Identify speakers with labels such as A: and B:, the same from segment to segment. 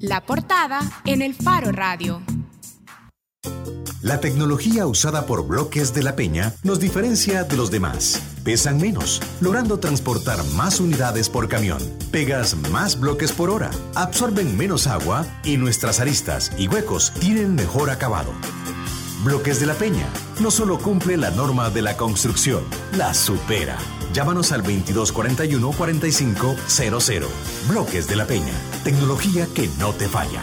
A: La portada en el Faro Radio.
B: La tecnología usada por bloques de la Peña nos diferencia de los demás. Pesan menos, logrando transportar más unidades por camión. Pegas más bloques por hora, absorben menos agua y nuestras aristas y huecos tienen mejor acabado. Bloques de la Peña no solo cumple la norma de la construcción, la supera. Llámanos al 2241 4500. Bloques de la Peña. Tecnología que no te falla.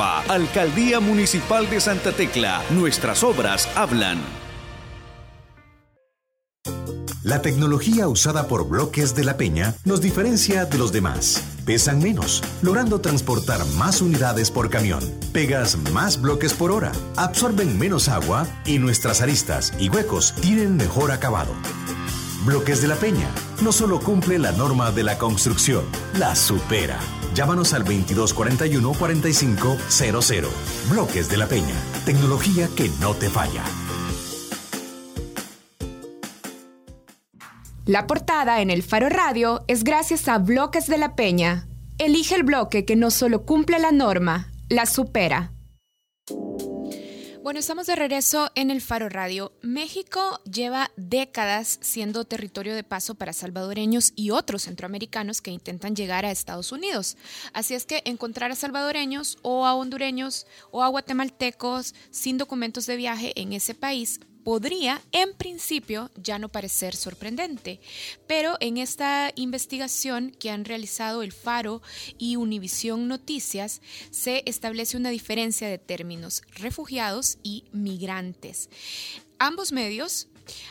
C: Alcaldía Municipal de Santa Tecla. Nuestras obras hablan.
B: La tecnología usada por bloques de la Peña nos diferencia de los demás. Pesan menos, logrando transportar más unidades por camión. Pegas más bloques por hora, absorben menos agua y nuestras aristas y huecos tienen mejor acabado. Bloques de la Peña no solo cumple la norma de la construcción, la supera. Llámanos al 2241 4500. Bloques de la Peña. Tecnología que no te falla.
A: La portada en el Faro Radio es gracias a Bloques de la Peña. Elige el bloque que no solo cumple la norma, la supera. Bueno, estamos de regreso en el Faro Radio. México lleva décadas siendo territorio de paso para salvadoreños y otros centroamericanos que intentan llegar a Estados Unidos. Así es que encontrar a salvadoreños o a hondureños o a guatemaltecos sin documentos de viaje en ese país podría, en principio, ya no parecer sorprendente. Pero en esta investigación que han realizado el Faro y Univisión Noticias, se establece una diferencia de términos refugiados y migrantes. Ambos medios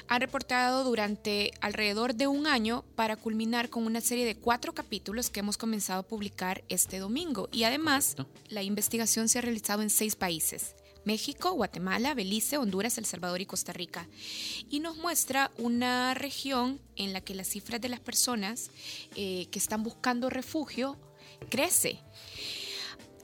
A: han reportado durante alrededor de un año para culminar con una serie de cuatro capítulos que hemos comenzado a publicar este domingo. Y además, la investigación se ha realizado en seis países. México, Guatemala, Belice, Honduras, El Salvador y Costa Rica. Y nos muestra una región en la que las cifras de las personas eh, que están buscando refugio crece.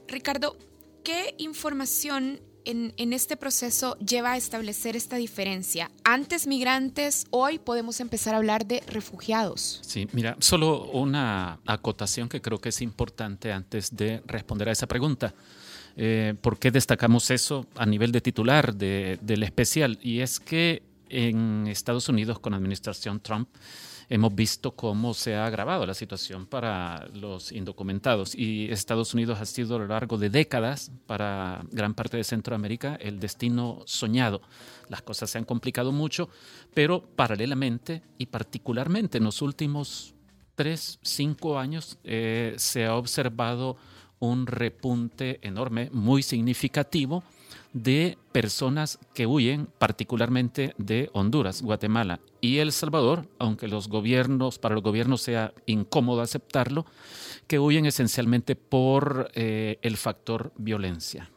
A: Ricardo, ¿qué información en, en, este proceso lleva a establecer esta diferencia? Antes migrantes, hoy podemos empezar a hablar de refugiados.
D: Sí, mira, solo una acotación que creo que es importante antes de responder a esa pregunta. Eh, ¿Por qué destacamos eso a nivel de titular de, del especial? Y es que en Estados Unidos con la administración Trump hemos visto cómo se ha agravado la situación para los indocumentados y Estados Unidos ha sido a lo largo de décadas para gran parte de Centroamérica el destino soñado. Las cosas se han complicado mucho, pero paralelamente y particularmente en los últimos tres, cinco años eh, se ha observado un repunte enorme, muy significativo, de personas que huyen particularmente de Honduras, Guatemala y El Salvador, aunque los gobiernos, para los gobiernos sea incómodo aceptarlo, que huyen esencialmente por eh, el factor violencia.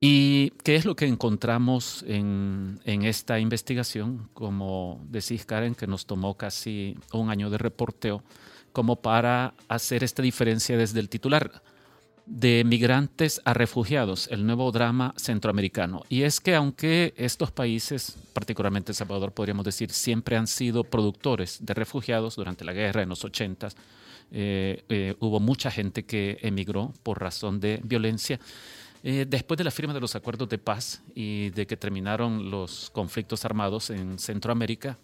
D: ¿Y qué es lo que encontramos en, en, esta investigación? Como decís, Karen, que nos tomó casi un año de reporteo como para hacer esta diferencia desde el titular de migrantes a refugiados, el nuevo drama centroamericano. Y es que aunque estos países, particularmente El Salvador, podríamos decir, siempre han sido productores de refugiados durante la guerra en los 80, eh, eh, hubo mucha gente que emigró por razón de violencia. Eh, después de la firma de los acuerdos de paz y de que terminaron los conflictos armados en Centroamérica,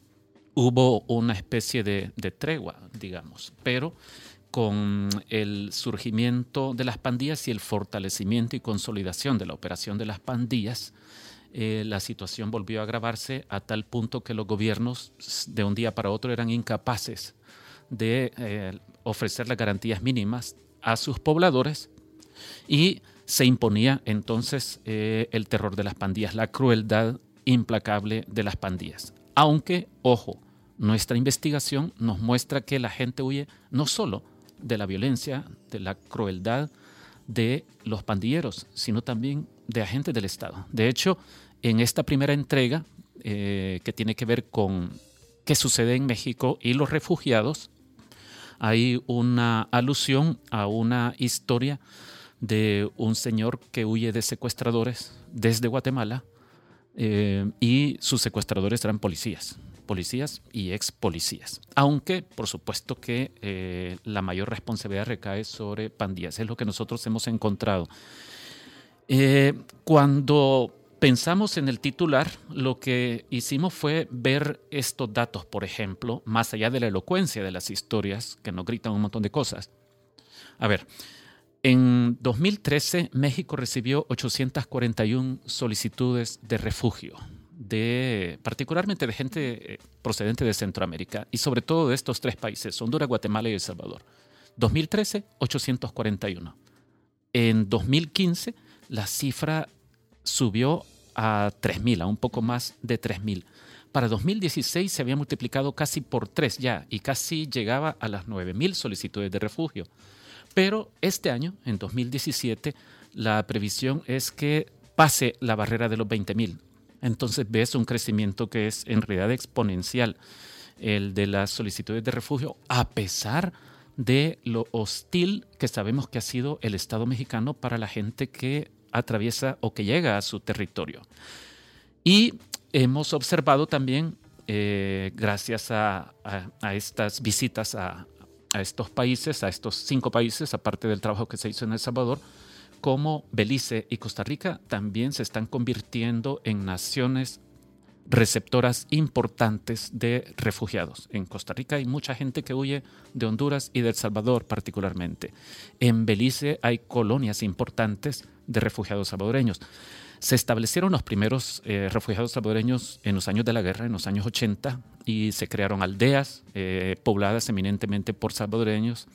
D: hubo una especie de, tregua, digamos, pero con el surgimiento de las pandillas y el fortalecimiento y consolidación de la operación de las pandillas, eh, la situación volvió a agravarse a tal punto que los gobiernos de un día para otro eran incapaces de eh, ofrecer las garantías mínimas a sus pobladores y se imponía entonces eh, el terror de las pandillas, la crueldad implacable de las pandillas. Aunque, ojo, nuestra investigación nos muestra que la gente huye no solo de la violencia, de la crueldad de los pandilleros, sino también de agentes del Estado. De hecho, en esta primera entrega, eh, que tiene que ver con qué sucede en México y los refugiados, hay una alusión a una historia de un señor que huye de secuestradores desde Guatemala eh, y sus secuestradores eran policías, policías y ex policías. Aunque, por supuesto, que eh, la mayor responsabilidad recae sobre pandillas, es lo que nosotros hemos encontrado. Eh, cuando pensamos en el titular, lo que hicimos fue ver estos datos, por ejemplo, más allá de la elocuencia de las historias, que nos gritan un montón de cosas. A ver, en 2013, México recibió 841 solicitudes de refugio, de, particularmente de gente eh, procedente de Centroamérica y sobre todo de estos tres países, Honduras, Guatemala y El Salvador. 2013, 841. En 2015, la cifra subió a 3.000, a un poco más de 3.000. Para 2016 se había multiplicado casi por tres ya y casi llegaba a las 9.000 solicitudes de refugio. Pero este año, en 2017, la previsión es que pase la barrera de los 20.000. Entonces ves un crecimiento que es en realidad exponencial, el de las solicitudes de refugio, a pesar de lo hostil que sabemos que ha sido el Estado mexicano para la gente que atraviesa o que llega a su territorio. Y hemos observado también, eh, gracias a, estas visitas a, a estos países, a estos cinco países, aparte del trabajo que se hizo en El Salvador, como Belice y Costa Rica también se están convirtiendo en naciones receptoras importantes de refugiados. En Costa Rica hay mucha gente que huye de Honduras y de El Salvador particularmente. En Belice hay colonias importantes de refugiados salvadoreños. Se establecieron los primeros eh, refugiados salvadoreños en los años de la guerra, en los años 80, y se crearon aldeas eh, pobladas eminentemente por salvadoreños,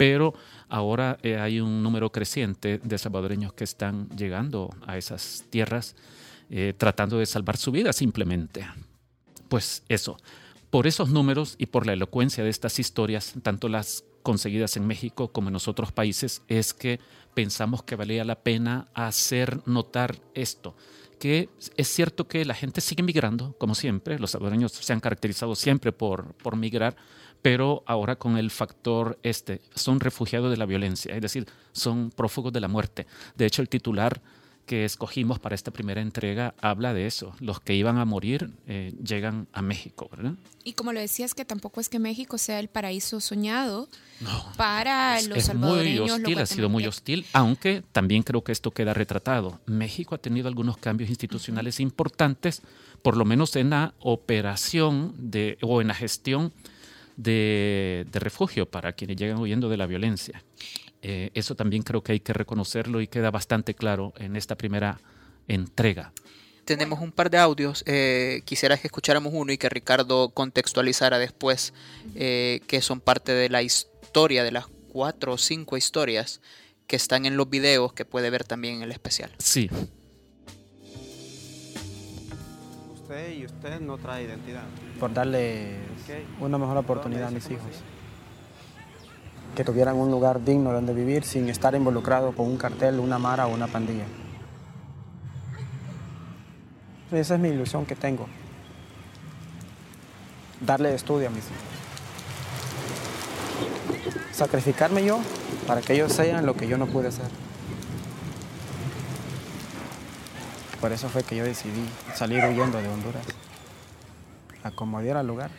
D: pero ahora eh, hay un número creciente de salvadoreños que están llegando a esas tierras tratando de salvar su vida simplemente. Pues eso, por esos números y por la elocuencia de estas historias, tanto las conseguidas en México como en los otros países, es que pensamos que valía la pena hacer notar esto, que es cierto que la gente sigue migrando, como siempre, los salvadoreños se han caracterizado siempre por, por migrar, pero ahora con el factor este, son refugiados de la violencia, es decir, son prófugos de la muerte. De hecho, el titular que escogimos para esta primera entrega habla de eso. Los que iban a morir eh, llegan a México, ¿verdad?
A: Y como lo decías, que tampoco es que México sea el paraíso soñado para los es Muy
D: hostil, ha sido muy hostil, aunque también creo que esto queda retratado. México ha tenido algunos cambios institucionales importantes, por lo menos en la operación de, o en la gestión de, de refugio para quienes llegan huyendo de la violencia. Eh, eso también creo que hay que reconocerlo y queda bastante claro en esta primera entrega.
E: Tenemos un par de audios. Eh, quisiera que escucháramos uno y que Ricardo contextualizara después eh, que son parte de la historia, de las cuatro o cinco historias que están en los videos que puede ver también en el especial.
D: Sí.
F: Usted y usted no trae identidad.
G: Por darle una mejor oportunidad a mis hijos que tuvieran un lugar digno donde vivir sin estar involucrado con un cartel, una mara o una pandilla. Esa es mi ilusión que tengo. Darle estudio a mis hijos. Sacrificarme yo para que ellos sean lo que yo no pude hacer. Por eso fue que yo decidí salir huyendo de Honduras, acomodar al lugar.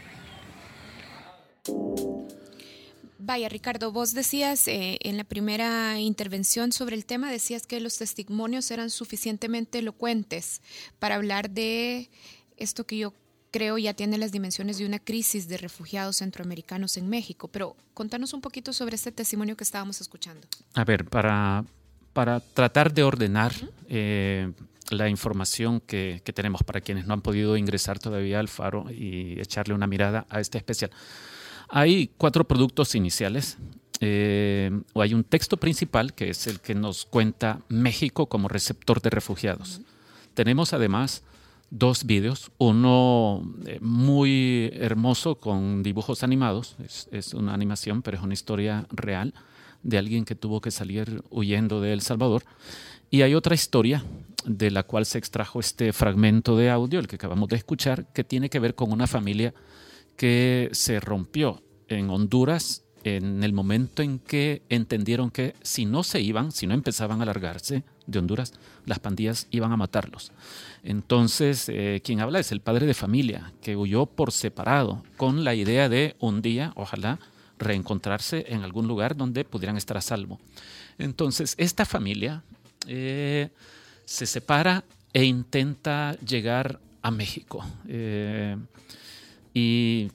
A: Vaya, Ricardo, vos decías eh, en la primera intervención sobre el tema, decías que los testimonios eran suficientemente elocuentes para hablar de esto que yo creo ya tiene las dimensiones de una crisis de refugiados centroamericanos en México. Pero contanos un poquito sobre este testimonio que estábamos escuchando.
D: A ver, para, para tratar de ordenar eh, la información que, que tenemos para quienes no han podido ingresar todavía al faro y echarle una mirada a este especial. Hay cuatro productos iniciales. Eh, o hay un texto principal que es el que nos cuenta México como receptor de refugiados. Tenemos además dos vídeos, uno eh, muy hermoso con dibujos animados, es, es, una animación, pero es una historia real de alguien que tuvo que salir huyendo de El Salvador. Y hay otra historia de la cual se extrajo este fragmento de audio, el que acabamos de escuchar, que tiene que ver con una familia que se rompió en Honduras en el momento en que entendieron que si no se iban, si no empezaban a largarse de Honduras, las pandillas iban a matarlos. Entonces, eh, quien habla es el padre de familia, que huyó por separado, con la idea de un día, ojalá, reencontrarse en algún lugar donde pudieran estar a salvo. Entonces, esta familia eh, se separa e intenta llegar a México. Eh, y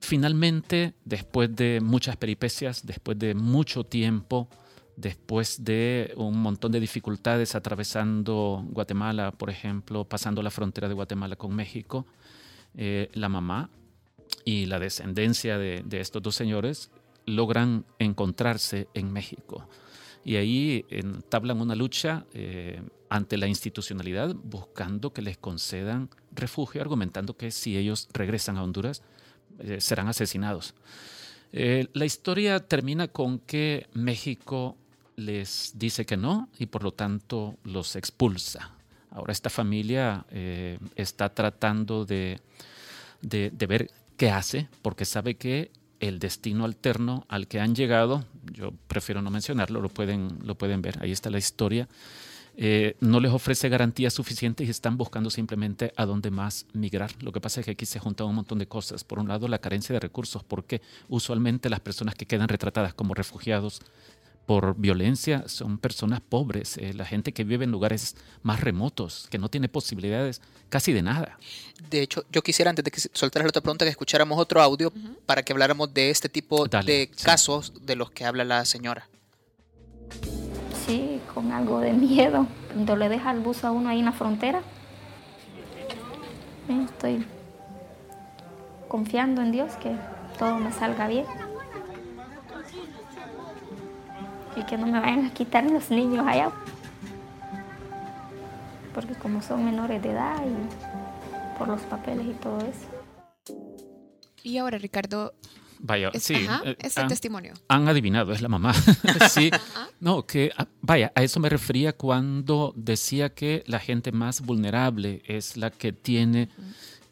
D: finalmente, después de muchas peripecias, después de mucho tiempo, después de un montón de dificultades atravesando Guatemala, por ejemplo, pasando la frontera de Guatemala con México, eh, la mamá y la descendencia de, estos dos señores logran encontrarse en México. Y ahí entablan una lucha eh, ante la institucionalidad, buscando que les concedan refugio, argumentando que si ellos regresan a Honduras, eh, serán asesinados. la historia termina con que México les dice que no y por lo tanto los expulsa. Ahora esta familia eh, está tratando de, de, ver qué hace porque sabe que el destino alterno al que han llegado, yo prefiero no mencionarlo, lo pueden, lo pueden ver, ahí está la historia, eh, no les ofrece garantías suficientes y están buscando simplemente a dónde más migrar. Lo que pasa es que aquí se juntan un montón de cosas. Por un lado, la carencia de recursos, porque usualmente las personas que quedan retratadas como refugiados por violencia son personas pobres, eh, la gente que vive en lugares más remotos, que no tiene posibilidades casi de nada.
E: De hecho, yo quisiera, antes de que soltaras la otra pregunta, que escucháramos otro audio para que habláramos de este tipo de casos de los que habla la señora.
H: Con algo de miedo. Cuando le deja el bus a uno ahí en la frontera, estoy confiando en Dios que todo me salga bien. y que no me vayan a quitar los niños allá. Porque como son menores de edad y por los papeles y todo eso.
A: Y ahora, Ricardo,
D: Vaya, sí.
A: Eh, ese testimonio.
D: Han adivinado, es la mamá. sí. No, que, ah, vaya, a eso me refería cuando decía que la gente más vulnerable es la que tiene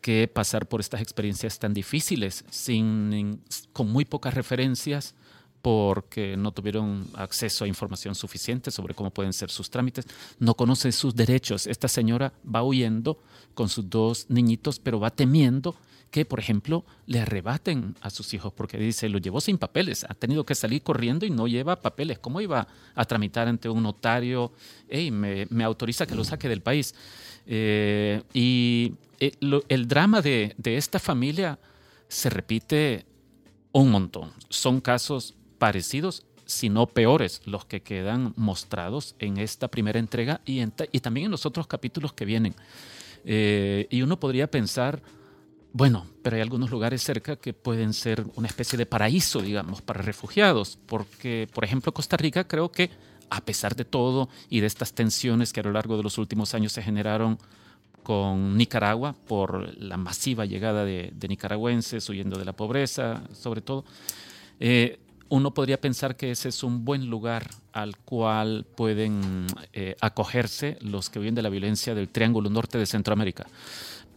D: que pasar por estas experiencias tan difíciles, sin, con muy pocas referencias, porque no tuvieron acceso a información suficiente sobre cómo pueden ser sus trámites, no conoce sus derechos. Esta señora va huyendo con sus dos niñitos, pero va temiendo que, por ejemplo, le arrebaten a sus hijos, porque dice, lo llevó sin papeles, ha tenido que salir corriendo y no lleva papeles. ¿Cómo iba a tramitar ante un notario? Hey, me, autoriza que lo saque del país. Eh, y eh, el drama de, de esta familia se repite un montón. Son casos parecidos, si no peores, los que quedan mostrados en esta primera entrega y, y también en los otros capítulos que vienen. Eh, y uno podría pensar, bueno, pero hay algunos lugares cerca que pueden ser una especie de paraíso, digamos, para refugiados, porque, por ejemplo, Costa Rica creo que, a pesar de todo y de estas tensiones que a lo largo de los últimos años se generaron con Nicaragua por la masiva llegada de, nicaragüenses huyendo de la pobreza, sobre todo, eh, uno podría pensar que ese es un buen lugar al cual pueden eh, acogerse los que viven de la violencia del Triángulo Norte de Centroamérica.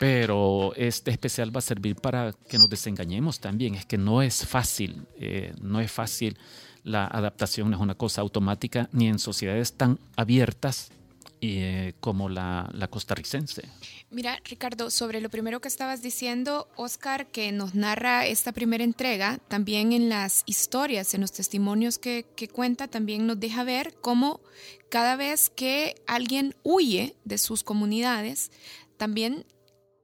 D: Pero este especial va a servir para que nos desengañemos también. Es que no es fácil, eh, no es fácil. La adaptación no es una cosa automática ni en sociedades tan abiertas eh, como la, costarricense.
A: Mira, Ricardo, sobre lo primero que estabas diciendo, Oscar, que nos narra esta primera entrega, también en las historias, en los testimonios que, que cuenta, también nos deja ver cómo cada vez que alguien huye de sus comunidades, también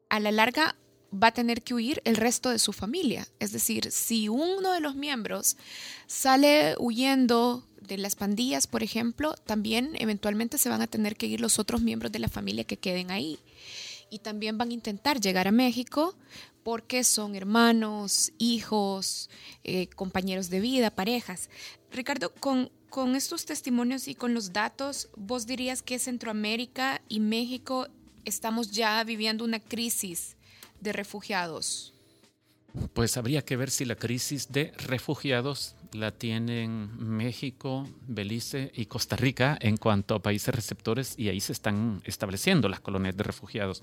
A: a la larga va a tener que huir el resto de su familia. Es decir, si uno de los miembros sale huyendo de las pandillas, por ejemplo, también eventualmente se van a tener que ir los otros miembros de la familia que queden ahí. Y también van a intentar llegar a México porque son hermanos, hijos, eh, compañeros de vida, parejas. Ricardo, con, con estos testimonios y con los datos, ¿vos dirías que Centroamérica y México estamos ya viviendo una crisis de refugiados?
D: Pues habría que ver si la crisis de refugiados la tienen México, Belice y Costa Rica en cuanto a países receptores y ahí se están estableciendo las colonias de refugiados.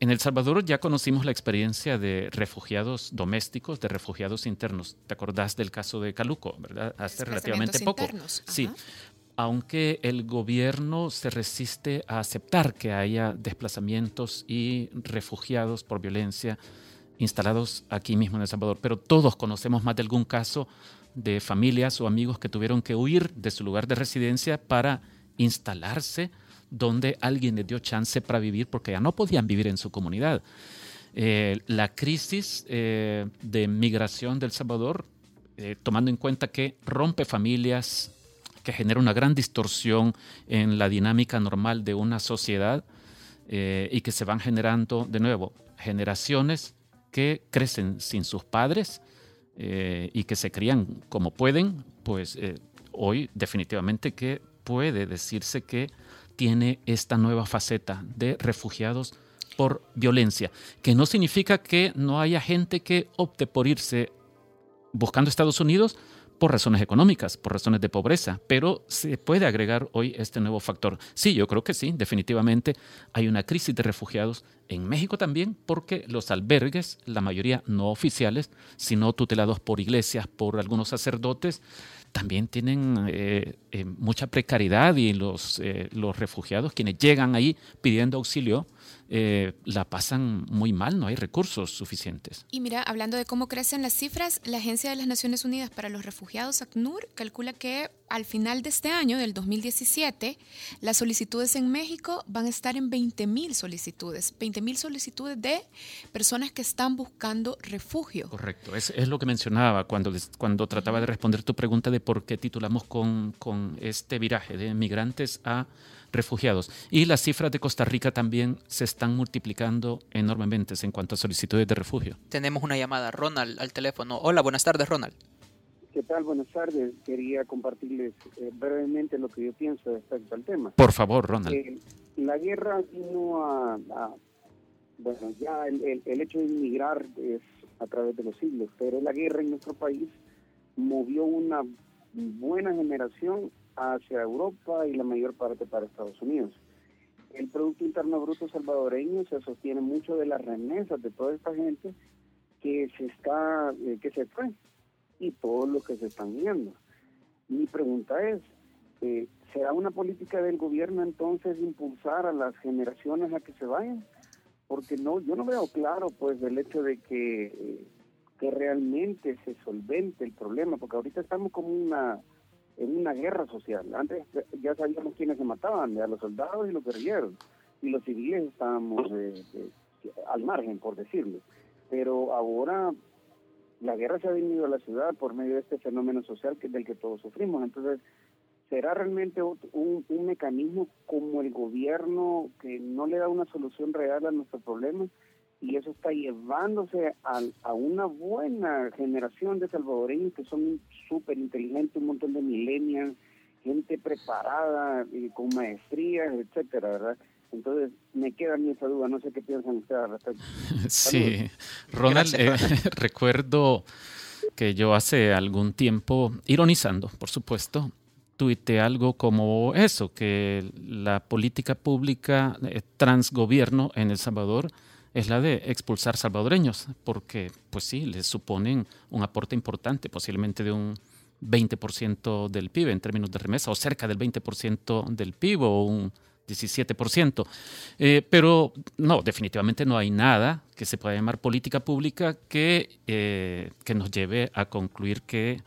D: En El Salvador ya conocimos la experiencia de refugiados domésticos, de refugiados internos. ¿Te acordás del caso de Caluco, verdad? Hace relativamente poco. Sí. Aunque el gobierno se resiste a aceptar que haya desplazamientos y refugiados por violencia instalados aquí mismo en El Salvador, pero todos conocemos más de algún caso de familias o amigos que tuvieron que huir de su lugar de residencia para instalarse donde alguien les dio chance para vivir porque ya no podían vivir en su comunidad. Eh, la crisis eh, de migración del Salvador, eh, tomando en cuenta que rompe familias, que genera una gran distorsión en la dinámica normal de una sociedad y que se van generando de nuevo generaciones que crecen sin sus padres y que se crían como pueden, pues hoy definitivamente que puede decirse que tiene esta nueva faceta de refugiados por violencia, que no significa que no haya gente que opte por irse buscando Estados Unidos por razones económicas, por razones de pobreza, pero se puede agregar hoy este nuevo factor. Sí, yo creo que sí, definitivamente hay una crisis de refugiados en México también, porque los albergues, la mayoría no oficiales, sino tutelados por iglesias, por algunos sacerdotes, también tienen eh, eh, mucha precariedad y los, eh, los refugiados, quienes llegan ahí pidiendo auxilio, la pasan muy mal, no hay recursos suficientes.
A: Y mira, hablando de cómo crecen las cifras, la Agencia de las Naciones Unidas para los Refugiados, ACNUR, calcula que al final de este año, del 2017, las solicitudes en México van a estar en 20.000 solicitudes, 20.000 solicitudes de personas que están buscando refugio.
D: Correcto, es, es lo que mencionaba cuando, cuando trataba de responder tu pregunta de por qué titulamos con, con este viraje de migrantes a refugiados. Y las cifras de Costa Rica también se están multiplicando enormemente en cuanto a solicitudes de refugio.
E: Tenemos una llamada, Ronald, al teléfono. Hola, buenas tardes, Ronald.
I: ¿Qué tal? Buenas tardes. Quería compartirles eh, brevemente lo que yo pienso respecto al tema.
D: Por favor, Ronald.
I: Eh, la guerra vino a, bueno, ya el, el, hecho de inmigrar es a través de los siglos, pero la guerra en nuestro país movió una buena generación hacia Europa y la mayor parte para Estados Unidos. El Producto Interno Bruto salvadoreño se sostiene mucho de las remesas de toda esta gente que se está eh, que se fue y todo lo que se están viendo. Mi pregunta es, eh, ¿será una política del gobierno entonces impulsar a las generaciones a que se vayan? Porque no, yo no veo claro pues el hecho de que eh, que realmente se solvente el problema, porque ahorita estamos como una en una guerra social. Antes ya sabíamos quiénes se mataban, a los soldados y los guerrilleros, y los civiles estábamos eh, eh, al margen, por decirlo. Pero ahora la guerra se ha venido a la ciudad por medio de este fenómeno social que, del que todos sufrimos. Entonces, ¿será realmente un, mecanismo como el gobierno que no le da una solución real a nuestro problema? y eso está llevándose a, a una buena generación de salvadoreños que son súper inteligentes, un montón de millennials, gente preparada, eh, con maestrías, etcétera, ¿verdad? Entonces, me queda mi esa duda, no sé qué piensan ustedes al respecto.
D: Sí, Ronald, eh, recuerdo que yo hace algún tiempo, ironizando, por supuesto, tuiteé algo como eso, que la política pública eh, transgobierno en El Salvador es la de expulsar salvadoreños, porque pues sí, les suponen un aporte importante, posiblemente de un 20% del PIB en términos de remesa, o cerca del 20% del PIB, o un 17%. Eh, pero no, definitivamente no hay nada que se pueda llamar política pública que, eh, que nos lleve a concluir que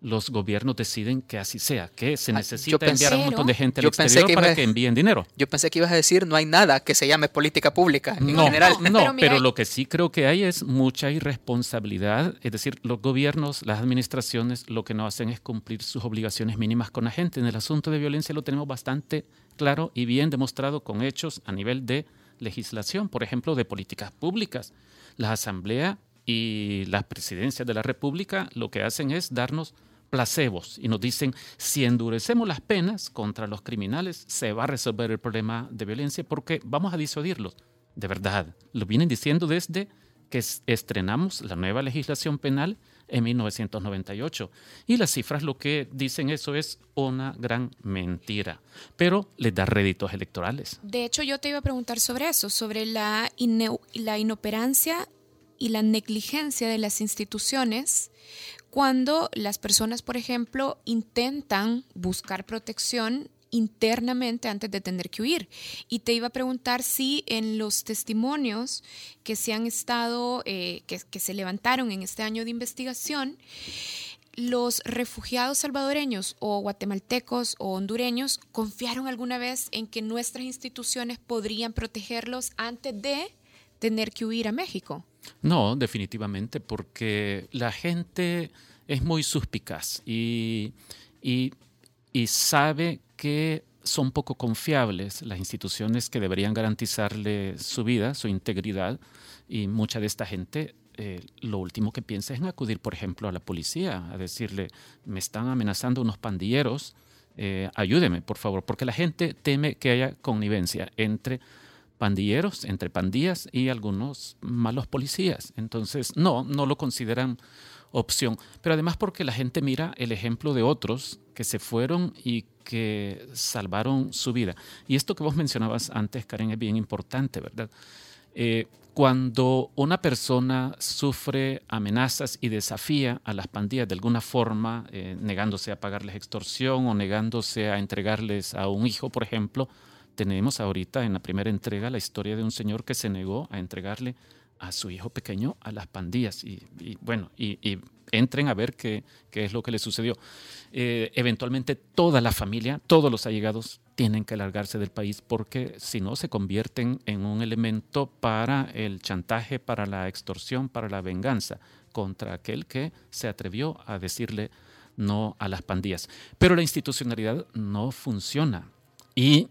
D: los gobiernos deciden que así sea, que se ah, necesita enviar a un montón de gente al exterior para que envíen dinero.
E: Yo pensé que ibas a decir no hay nada que se llame política pública en general.
D: No, pero, lo que sí creo que hay es mucha irresponsabilidad, es decir, los gobiernos, las administraciones lo que no hacen es cumplir sus obligaciones mínimas con la gente. En el asunto de violencia lo tenemos bastante claro y bien demostrado con hechos a nivel de legislación, por ejemplo, de políticas públicas. La Asamblea y las presidencias de la República lo que hacen es darnos placebos y nos dicen, si endurecemos las penas contra los criminales, se va a resolver el problema de violencia porque vamos a disuadirlos. De verdad, lo vienen diciendo desde que estrenamos la nueva legislación penal en 1998. Y las cifras lo que dicen eso es una gran mentira, pero les da réditos electorales.
A: De hecho, yo te iba a preguntar sobre eso, sobre la, la inoperancia y la negligencia de las instituciones cuando las personas, por ejemplo, intentan buscar protección internamente antes de tener que huir. Y te iba a preguntar si en los testimonios que se han estado, eh, que, que se levantaron en este año de investigación, los refugiados salvadoreños o guatemaltecos o hondureños confiaron alguna vez en que nuestras instituciones podrían protegerlos antes de tener que huir a México.
D: No, definitivamente, porque la gente es muy suspicaz y, y, sabe que son poco confiables las instituciones que deberían garantizarle su vida, su integridad, y mucha de esta gente eh, lo último que piensa es en acudir, por ejemplo, a la policía, a decirle, me están amenazando unos pandilleros, eh, ayúdeme, por favor, porque la gente teme que haya connivencia entre pandilleros, entre pandillas y algunos malos policías. Entonces, no, no lo consideran opción. Pero además porque la gente mira el ejemplo de otros que se fueron y que salvaron su vida. Y esto que vos mencionabas antes, Karen, es bien importante, ¿verdad? Eh, cuando una persona sufre amenazas y desafía a las pandillas de alguna forma, eh, negándose a pagarles extorsión o negándose a entregarles a un hijo, por ejemplo, tenemos ahorita en la primera entrega la historia de un señor que se negó a entregarle a su hijo pequeño a las pandillas. Y, bueno, y, entren a ver qué, qué, es lo que le sucedió. Eh, eventualmente toda la familia, todos los allegados tienen que largarse del país porque si no se convierten en un elemento para el chantaje, para la extorsión, para la venganza contra aquel que se atrevió a decirle no a las pandillas. Pero la institucionalidad no funciona. Y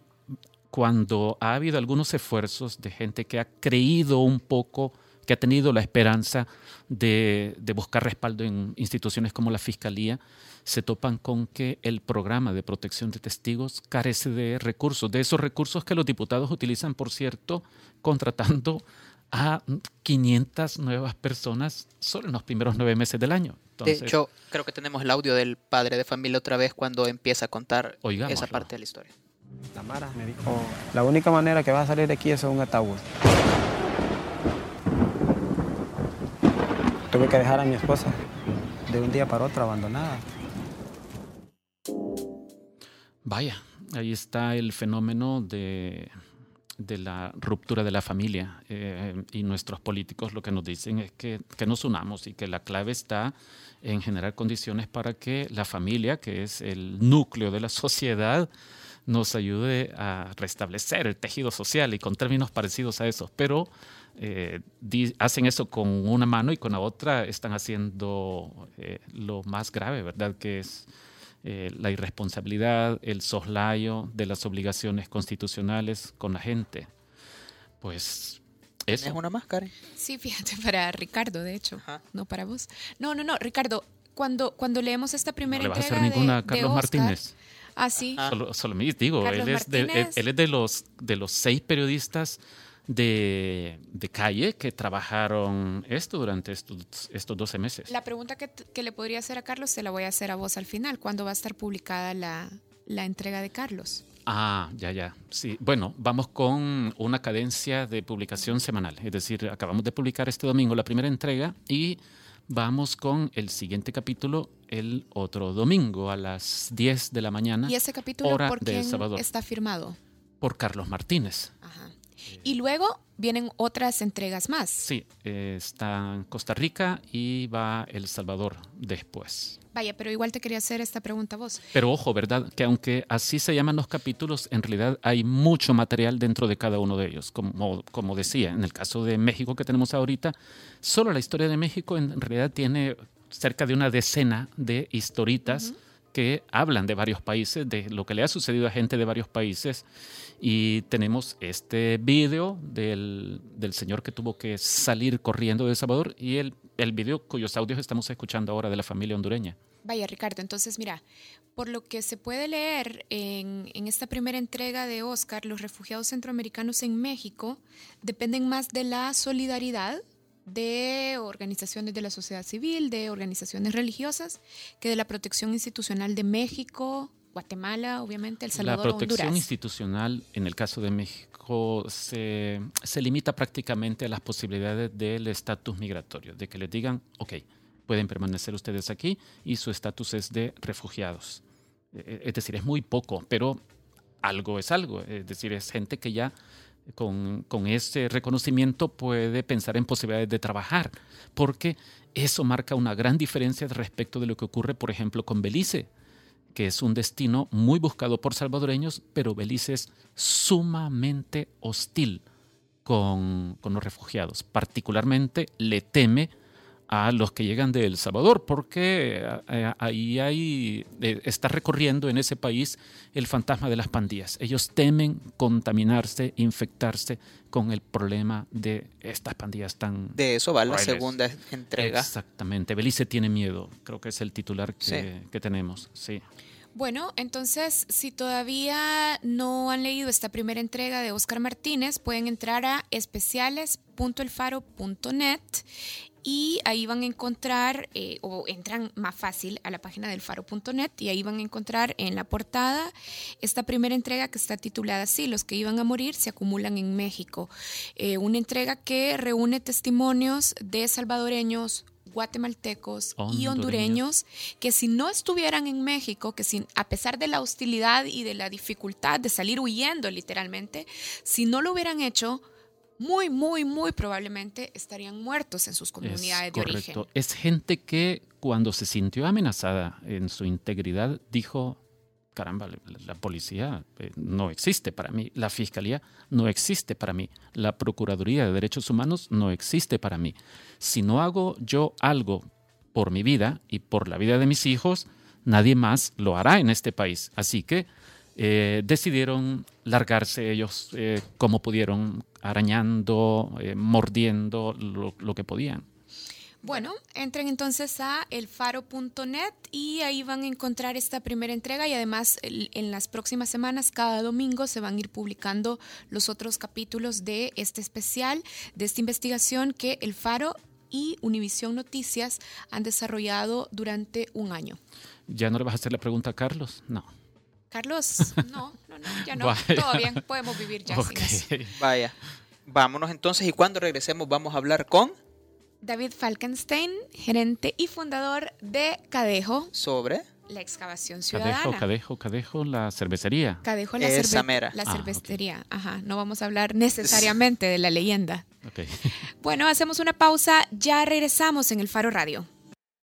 D: cuando ha habido algunos esfuerzos de gente que ha creído un poco, que ha tenido la esperanza de, buscar respaldo en instituciones como la Fiscalía, se topan con que el programa de protección de testigos carece de recursos, de esos recursos que los diputados utilizan, por cierto, contratando a 500 nuevas personas solo en los primeros nueve meses del año.
E: de hecho, creo que tenemos el audio del padre de familia otra vez cuando empieza a contar esa parte de la historia.
G: La Mara me dijo, la única manera que vas a salir de aquí es un ataúd. Tuve que dejar a mi esposa de un día para otro abandonada.
D: Vaya, ahí está el fenómeno de, la ruptura de la familia. Eh, y nuestros políticos lo que nos dicen es que, que nos unamos y que la clave está en generar condiciones para que la familia, que es el núcleo de la sociedad, nos ayude a restablecer el tejido social y con términos parecidos a esos, pero eh, hacen eso con una mano y con la otra están haciendo eh, lo más grave, ¿verdad? Que es eh, la irresponsabilidad, el soslayo de las obligaciones constitucionales con la gente. Pues eso.
E: ¿Es una máscara?
A: Sí, fíjate, para Ricardo, de hecho, no para vos. No, no, no, Ricardo, cuando, cuando leemos esta primera
D: no
A: le vas
D: a hacer ninguna a Carlos Martínez.
A: Ah, sí.
D: Solo, solo me digo, él es, de, él, es, de, los, de los seis periodistas de, de, calle que trabajaron esto durante estos, estos 12 meses.
A: La pregunta que, que, le podría hacer a Carlos se la voy a hacer a vos al final. ¿Cuándo va a estar publicada la, la entrega de Carlos?
D: Ah, ya, ya. Sí, bueno, vamos con una cadencia de publicación semanal. Es decir, acabamos de publicar este domingo la primera entrega y vamos con el siguiente capítulo el otro domingo a las 10 de la mañana.
A: ¿Y ese capítulo por quién está firmado?
D: Por Carlos Martínez.
A: Ajá. Y luego vienen otras entregas más.
D: Sí, está en Costa Rica y va El Salvador después.
A: Vaya, pero igual te quería hacer esta pregunta a vos.
D: Pero ojo, ¿verdad? Que aunque así se llaman los capítulos, en realidad hay mucho material dentro de cada uno de ellos. Como, como decía, en el caso de México que tenemos ahorita, solo la historia de México en realidad tiene cerca de una decena de historitas que hablan de varios países, de lo que le ha sucedido a gente de varios países. Y tenemos este video del, del señor que tuvo que salir corriendo de Salvador y el, el video cuyos audios estamos escuchando ahora de la familia hondureña.
A: Vaya, Ricardo, entonces mira, por lo que se puede leer en, en, esta primera entrega de Oscar, los refugiados centroamericanos en México dependen más de la solidaridad de organizaciones de la sociedad civil, de organizaciones religiosas, que de la protección institucional de México, Guatemala, obviamente, El Salvador.
D: La protección institucional, en el caso de México, se, se limita prácticamente a las posibilidades del estatus migratorio, de que les digan, ok, pueden permanecer ustedes aquí y su estatus es de refugiados. E, e, es decir, es muy poco, pero algo es algo. Es decir, es gente que ya con, con, ese reconocimiento puede pensar en posibilidades de trabajar, porque eso marca una gran diferencia respecto de lo que ocurre, por ejemplo, con Belice, que es un destino muy buscado por salvadoreños, pero Belice es sumamente hostil con los refugiados. Particularmente le teme a los que llegan de El Salvador, porque eh, ahí hay, eh, está recorriendo en ese país el fantasma de las pandillas. Ellos temen contaminarse, infectarse con el problema de estas pandillas tan...
E: De eso va la segunda entrega.
D: Exactamente. Belice tiene miedo, creo que es el titular que, que tenemos. Sí.
A: Bueno, entonces, si todavía no han leído esta primera entrega de Oscar Martínez, pueden entrar a especiales.elfaro.net y ahí van a encontrar, eh, o entran más fácil a la página del faro.net y ahí van a encontrar en la portada esta primera entrega que está titulada así, Los que iban a morir se acumulan en México. Eh, una entrega que reúne testimonios de salvadoreños, guatemaltecos y hondureños que si no estuvieran en México, que sin, a pesar de la hostilidad y de la dificultad de salir huyendo literalmente, si no lo hubieran hecho, muy, muy, muy probablemente estarían muertos en sus comunidades de origen.
D: Es gente que cuando se sintió amenazada en su integridad dijo, caramba, la, policía eh, no existe para mí, la fiscalía no existe para mí, la Procuraduría de Derechos Humanos no existe para mí. Si no hago yo algo por mi vida y por la vida de mis hijos, nadie más lo hará en este país. Así que eh, decidieron largarse ellos eh, como pudieron, arañando, eh, mordiendo lo, que podían.
A: Bueno, entren entonces a elfaro.net y ahí van a encontrar esta primera entrega y además en las próximas semanas, cada domingo, se van a ir publicando los otros capítulos de este especial, de esta investigación que El Faro y Univisión Noticias han desarrollado durante un año.
D: ¿Ya no le vas a hacer la pregunta a Carlos? No.
A: Carlos, no, no, no, ya no. Todo bien, podemos vivir ya sin eso.
E: Vaya. Vámonos entonces y cuando regresemos vamos a hablar con
A: David Falkenstein, gerente y fundador de Cadejo.
E: Sobre
A: la excavación ciudadana.
D: Cadejo, Cadejo, Cadejo, la cervecería.
A: Cadejo, la, cerve la ah, cervecería. Ajá, no vamos a hablar necesariamente de la leyenda. Okay. Bueno, hacemos una pausa, ya regresamos en el Faro Radio.